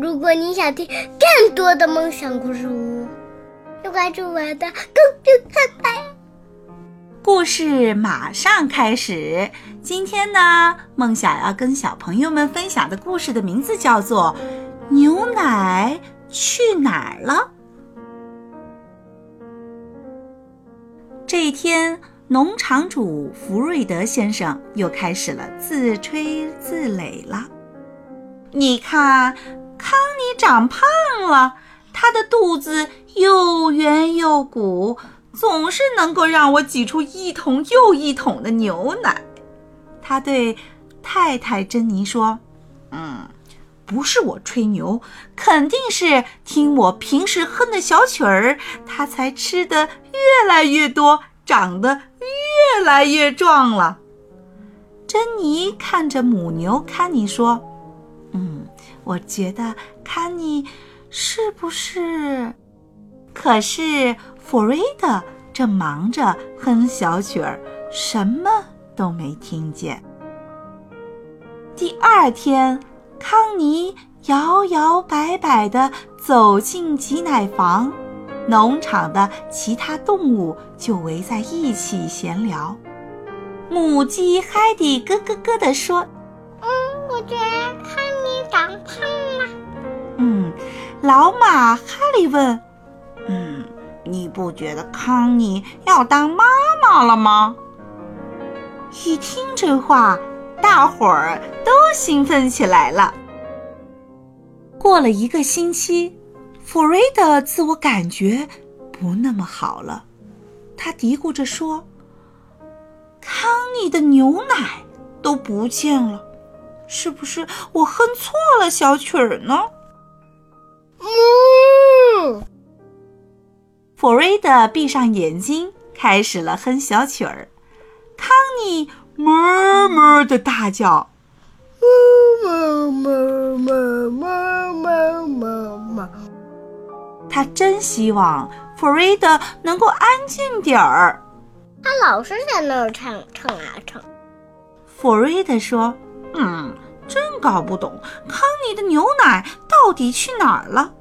如果你想听更多的梦想故事屋，就关注我的公众号吧。故事马上开始。今天呢，梦想要跟小朋友们分享的故事的名字叫做《牛奶去哪儿了》。这一天，农场主福瑞德先生又开始了自吹自擂了。你看，康妮长胖了，她的肚子又圆又鼓。总是能够让我挤出一桶又一桶的牛奶。他对太太珍妮说：“嗯，不是我吹牛，肯定是听我平时哼的小曲儿，他才吃的越来越多，长得越来越壮了。”珍妮看着母牛康妮说：“，我觉得康妮是不是？可是。”弗瑞德正忙着哼小曲儿，什么都没听见。第二天，康妮摇摇摆摆地走进挤奶房，农场的其他动物就围在一起闲聊。母鸡海蒂咯咯咯地说：“嗯，我觉得康长胖了。”嗯，老马哈利问：“嗯。”你不觉得康妮要当妈妈了吗？一听这话，大伙儿都兴奋起来了。过了一个星期，弗瑞德自我感觉不那么好了，他嘀咕着说：“康妮的牛奶都不见了，是不是我哼错了小曲儿呢？”嗯弗瑞德闭上眼睛，开始了哼小曲儿。康妮哞哞的大叫：“哞哞哞哞哞哞哞！”他真希望弗瑞德能够安静点儿。他老是在那儿唱唱啊唱。弗瑞德说：“嗯，真搞不懂康妮的牛奶到底去哪儿了。”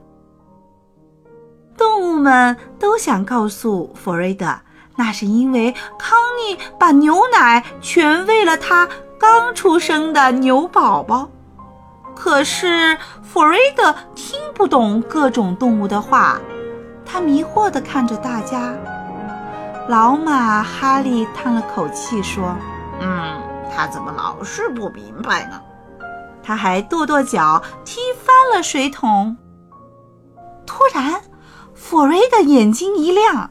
动物们都想告诉弗瑞德，那是因为康妮把牛奶全喂了他刚出生的牛宝宝。可是弗瑞德听不懂各种动物的话，他迷惑地看着大家。老马哈利叹了口气说：“嗯，他怎么老是不明白呢？”他还跺跺脚，踢翻了水桶。突然。弗瑞的眼睛一亮。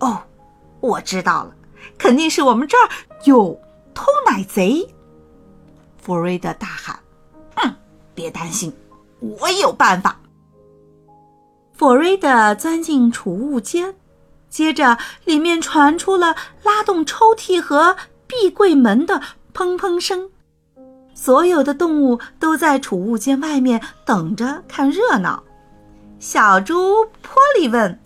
哦，我知道了，肯定是我们这儿有偷奶贼。弗瑞德大喊：“嗯，别担心，我有办法。”弗瑞德钻进储物间，接着里面传出了拉动抽屉和壁柜门的砰砰声。所有的动物都在储物间外面等着看热闹。小猪波利问：“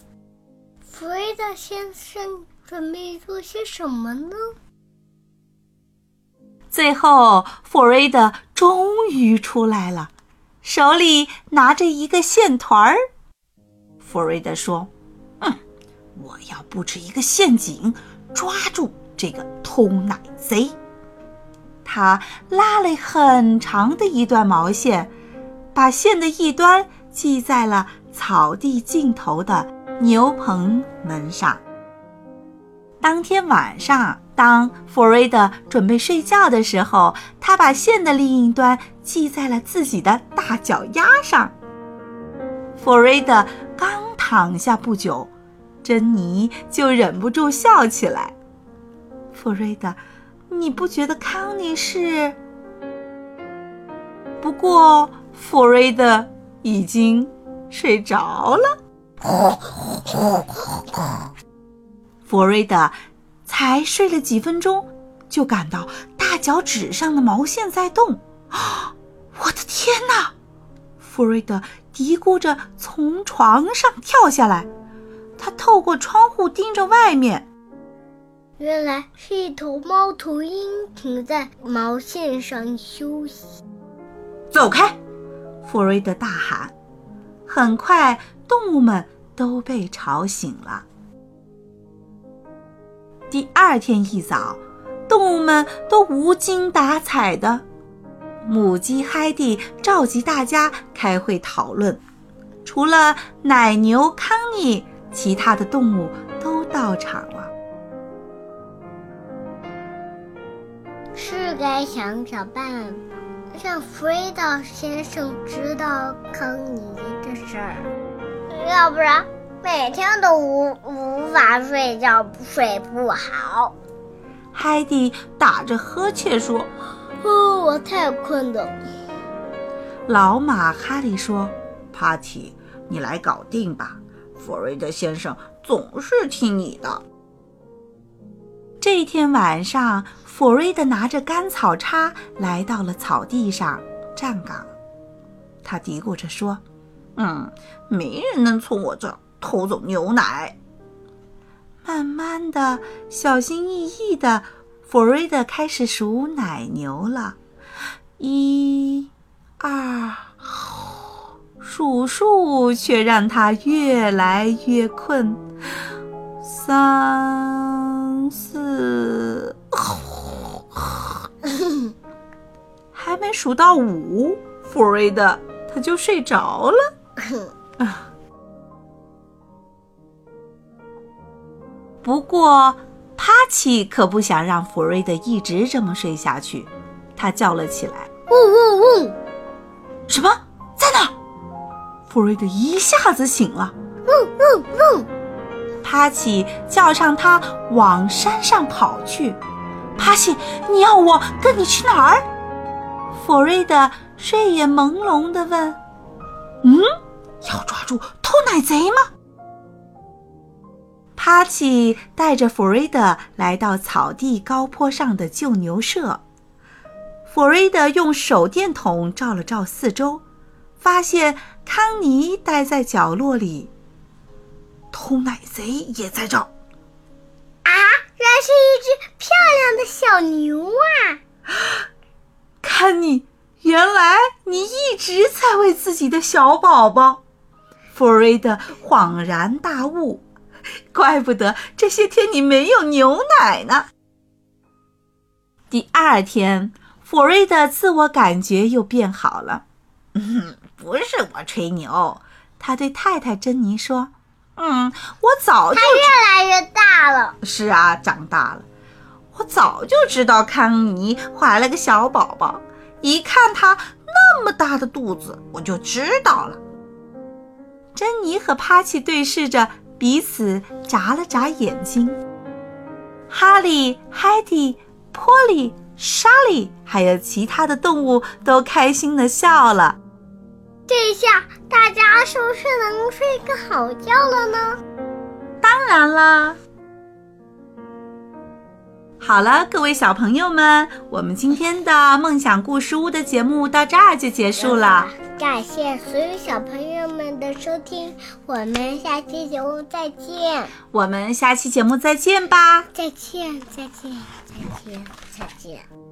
弗瑞德先生准备做些什么呢？”最后，弗瑞德终于出来了，手里拿着一个线团儿。弗瑞德说：“嗯，我要布置一个陷阱，抓住这个偷奶贼。”他拉了很长的一段毛线，把线的一端系在了。草地尽头的牛棚门上。当天晚上，当弗瑞德准备睡觉的时候，他把线的另一端系在了自己的大脚丫上。弗瑞德刚躺下不久，珍妮就忍不住笑起来。弗瑞德，你不觉得康妮是？不过。弗瑞德已经睡着了。弗瑞德才睡了几分钟，就感到大脚趾上的毛线在动。我的天哪！弗瑞德嘀咕着从床上跳下来，他透过窗户盯着外面。原来是一头猫头鹰停在毛线上休息。走开！弗瑞德大喊。很快，动物们都被吵醒了。第二天一早，动物们都无精打采的。母鸡海蒂召集大家开会讨论。除了奶牛康妮，其他的动物都到场了。该想想办法，让弗瑞德先生知道康妮的事儿，要不然每天都无无法睡觉，睡不好。海蒂打着呵欠说。哦，我太困了。老马哈利说：“Party，你来搞定吧。弗瑞德先生总是听你的。”这一天晚上，弗瑞德拿着干草叉来到了草地上站岗。他嘀咕着说：“嗯，没人能从我这偷走牛奶。”慢慢的，小心翼翼的。弗瑞德开始数奶牛了，一、二，数数却让他越来越困。三、数到五，弗瑞德他就睡着了。不过。帕奇可不想让弗瑞德一直这么睡下去，他叫了起来：“呜呜呜！什么？在哪？”弗瑞德一下子醒了：“呜呜呜！”帕奇叫上他往山上跑去。帕奇，你要我跟你去哪儿？弗瑞德睡眼朦胧地问：“嗯，要抓住偷奶贼吗？”帕奇带着弗瑞德来到草地高坡上的旧牛舍。弗瑞德用手电筒照了照四周，发现康妮待在角落里。偷奶贼也在这。啊，原来是一只漂亮的小牛啊！康妮，原来你一直在为自己的小宝宝。弗瑞德恍然大悟。怪不得这些天你没有牛奶呢。第二天，弗瑞德自我感觉又变好了。嗯，不是我吹牛，他对太太珍妮说：“嗯，我早就……他越来越大了。是啊，长大了。我早就知道康妮怀了个小宝宝，一看他那么大的肚子，我就知道了。”珍妮和帕奇对视着。彼此眨了眨眼睛。哈利、海蒂、波利、莎莉，还有其他的动物都开心的笑了。这下大家是不是能睡个好觉了呢？当然啦。好了，各位小朋友们，我们今天的梦想故事屋的节目到这儿就结束了。感谢所有小朋友们的收听，我们下期节目再见。我们下期节目再见吧。再见，再见，再见，再见。